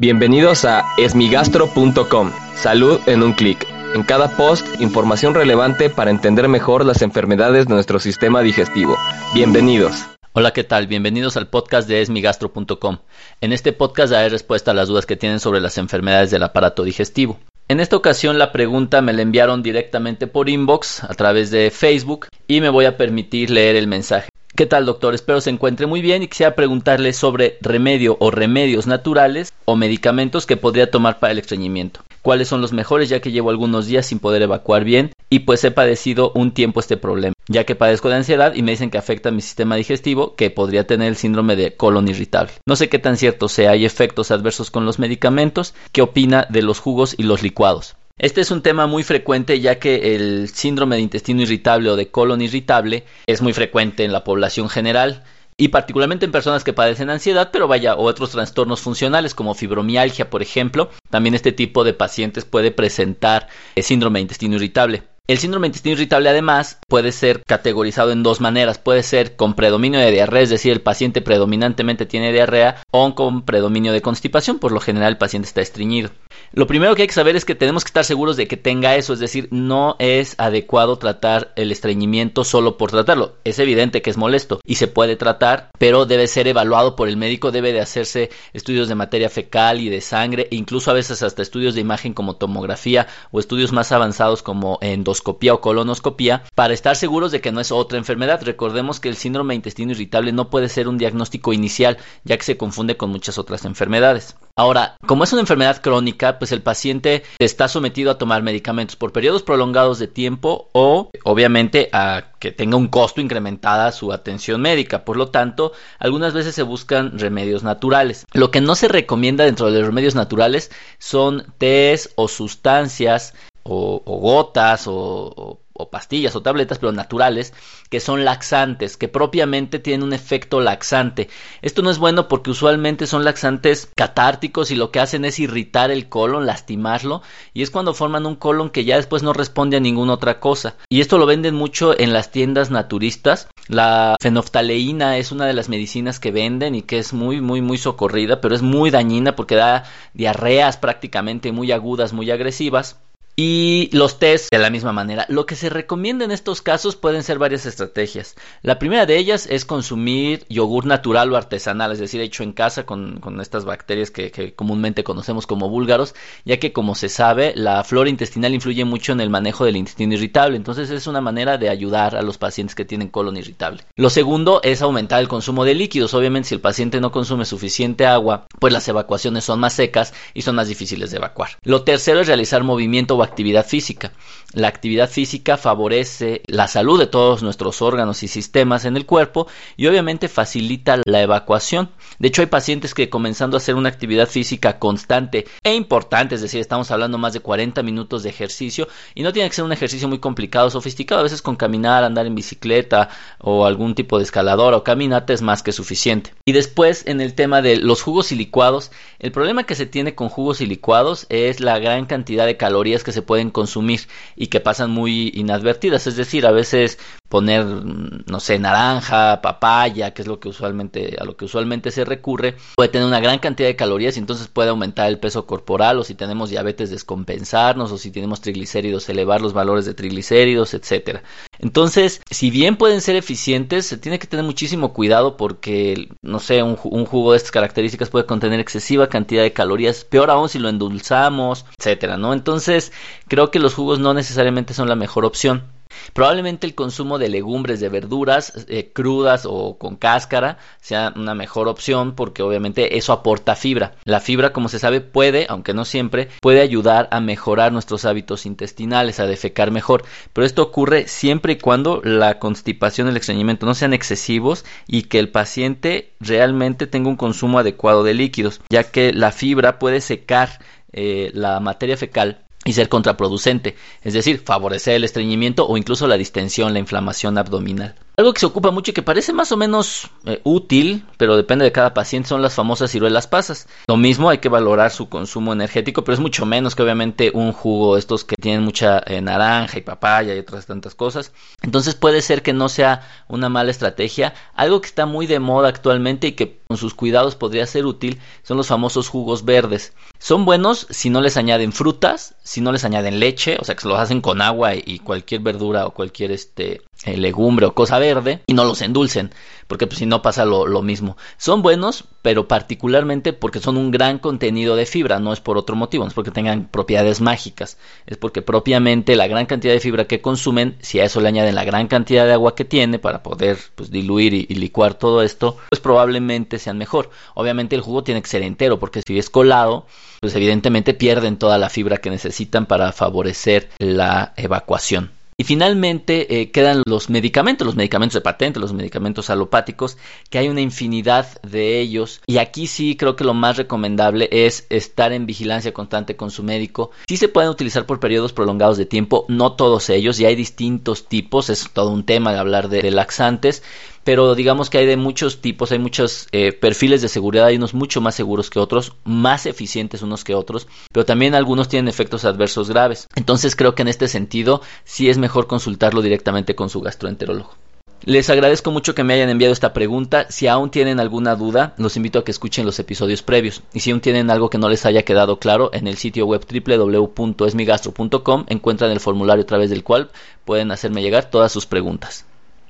Bienvenidos a esmigastro.com. Salud en un clic. En cada post, información relevante para entender mejor las enfermedades de nuestro sistema digestivo. Bienvenidos. Hola, ¿qué tal? Bienvenidos al podcast de esmigastro.com. En este podcast daré respuesta a las dudas que tienen sobre las enfermedades del aparato digestivo. En esta ocasión la pregunta me la enviaron directamente por inbox a través de Facebook y me voy a permitir leer el mensaje. ¿Qué tal, doctor? Espero se encuentre muy bien y quisiera preguntarle sobre remedio o remedios naturales o medicamentos que podría tomar para el estreñimiento. ¿Cuáles son los mejores ya que llevo algunos días sin poder evacuar bien y pues he padecido un tiempo este problema, ya que padezco de ansiedad y me dicen que afecta mi sistema digestivo, que podría tener el síndrome de colon irritable. No sé qué tan cierto sea, hay efectos adversos con los medicamentos, ¿qué opina de los jugos y los licuados? Este es un tema muy frecuente ya que el síndrome de intestino irritable o de colon irritable es muy frecuente en la población general y particularmente en personas que padecen ansiedad, pero vaya, o otros trastornos funcionales como fibromialgia, por ejemplo, también este tipo de pacientes puede presentar el síndrome de intestino irritable. El síndrome de intestino irritable además puede ser categorizado en dos maneras. Puede ser con predominio de diarrea, es decir, el paciente predominantemente tiene diarrea, o con predominio de constipación, por lo general el paciente está estreñido. Lo primero que hay que saber es que tenemos que estar seguros de que tenga eso, es decir, no es adecuado tratar el estreñimiento solo por tratarlo. Es evidente que es molesto y se puede tratar, pero debe ser evaluado por el médico, debe de hacerse estudios de materia fecal y de sangre, incluso a veces hasta estudios de imagen como tomografía o estudios más avanzados como endoscopía o colonoscopía, para estar seguros de que no es otra enfermedad. Recordemos que el síndrome de intestino irritable no puede ser un diagnóstico inicial, ya que se confunde con muchas otras enfermedades. Ahora, como es una enfermedad crónica, pues el paciente está sometido a tomar medicamentos por periodos prolongados de tiempo o obviamente a que tenga un costo incrementada su atención médica. Por lo tanto, algunas veces se buscan remedios naturales. Lo que no se recomienda dentro de los remedios naturales son tés o sustancias o, gotas o o pastillas o tabletas, pero naturales, que son laxantes, que propiamente tienen un efecto laxante. Esto no es bueno porque usualmente son laxantes catárticos y lo que hacen es irritar el colon, lastimarlo, y es cuando forman un colon que ya después no responde a ninguna otra cosa. Y esto lo venden mucho en las tiendas naturistas. La fenoftaleína es una de las medicinas que venden y que es muy, muy, muy socorrida, pero es muy dañina porque da diarreas prácticamente muy agudas, muy agresivas. Y los test de la misma manera. Lo que se recomienda en estos casos pueden ser varias estrategias. La primera de ellas es consumir yogur natural o artesanal, es decir, hecho en casa con, estas bacterias que, comúnmente conocemos como búlgaros, ya que como se sabe, la flora intestinal influye mucho en el manejo del intestino irritable. Entonces es una manera de ayudar a los pacientes que tienen colon irritable. Lo segundo es aumentar el consumo de líquidos. Obviamente si el paciente no consume suficiente agua, pues las evacuaciones son más secas y son más difíciles de evacuar. Lo tercero es realizar movimiento actividad física. La actividad física favorece la salud de todos nuestros órganos y sistemas en el cuerpo y obviamente facilita la evacuación. De hecho, hay pacientes que comenzando a hacer una actividad física constante e importante, es decir, estamos hablando más de 40 minutos de ejercicio y no tiene que ser un ejercicio muy complicado, sofisticado, a veces con caminar, andar en bicicleta o algún tipo de escalador o caminata es más que suficiente. Y después en el tema de los jugos y licuados, el problema que se tiene con jugos y licuados es la gran cantidad de calorías que se pueden consumir y que pasan muy inadvertidas. Es decir, a veces poner, no sé, naranja, papaya, que es lo que usualmente, a lo que usualmente se recurre, puede tener una gran cantidad de calorías y entonces puede aumentar el peso corporal o si tenemos diabetes descompensarnos o si tenemos triglicéridos elevar los valores de triglicéridos, etcétera. Entonces, si bien pueden ser eficientes, se tiene que tener muchísimo cuidado porque, no sé, un, un jugo de estas características puede contener excesiva cantidad de calorías, peor aún si lo endulzamos, etcétera, ¿no? Entonces, creo que los jugos no necesariamente son la mejor opción. Probablemente el consumo de legumbres, de verduras eh, crudas o con cáscara sea una mejor opción porque obviamente eso aporta fibra. La fibra, como se sabe, puede, aunque no siempre, puede ayudar a mejorar nuestros hábitos intestinales, a defecar mejor. Pero esto ocurre siempre y cuando la constipación el estreñimiento no sean excesivos y que el paciente realmente tenga un consumo adecuado de líquidos, ya que la fibra puede secar eh, la materia fecal y ser contraproducente, es decir, favorecer el estreñimiento o incluso la distensión, la inflamación abdominal. Algo que se ocupa mucho y que parece más o menos eh, útil, pero depende de cada paciente, son las famosas ciruelas pasas. Lo mismo, hay que valorar su consumo energético, pero es mucho menos que obviamente un jugo, estos que tienen mucha eh, naranja y papaya y otras tantas cosas. Entonces puede ser que no sea una mala estrategia. Algo que está muy de moda actualmente y que con sus cuidados podría ser útil son los famosos jugos verdes. Son buenos si no les añaden frutas, si no les añaden leche, o sea que se los hacen con agua y, cualquier verdura o cualquier este eh, legumbre o cosa verde y no los endulcen, porque pues, si no pasa lo, lo, mismo. Son buenos, pero particularmente porque son un gran contenido de fibra, no es por otro motivo, no es porque tengan propiedades mágicas, es porque propiamente la gran cantidad de fibra que consumen, si a eso le añaden la gran cantidad de agua que tiene para poder pues, diluir y, y licuar todo esto, pues probablemente sean mejor. Obviamente el jugo tiene que ser entero, porque si es colado, pues evidentemente pierden toda la fibra que necesitan para favorecer la evacuación. Y finalmente eh, quedan los medicamentos, los medicamentos de patente, los medicamentos alopáticos, que hay una infinidad de ellos. Y aquí sí creo que lo más recomendable es estar en vigilancia constante con su médico. Sí se pueden utilizar por periodos prolongados de tiempo, no todos ellos, y hay distintos tipos, es todo un tema de hablar de laxantes, pero digamos que hay de muchos tipos, hay muchos eh, perfiles de seguridad, hay unos mucho más seguros que otros, más eficientes unos que otros, pero también algunos tienen efectos adversos graves. Entonces creo que en este sentido sí es mejor consultarlo directamente con su gastroenterólogo. Les agradezco mucho que me hayan enviado esta pregunta. Si aún tienen alguna duda, los invito a que escuchen los episodios previos. Y si aún tienen algo que no les haya quedado claro, en el sitio web www.esmigastro.com encuentran el formulario a través del cual pueden hacerme llegar todas sus preguntas.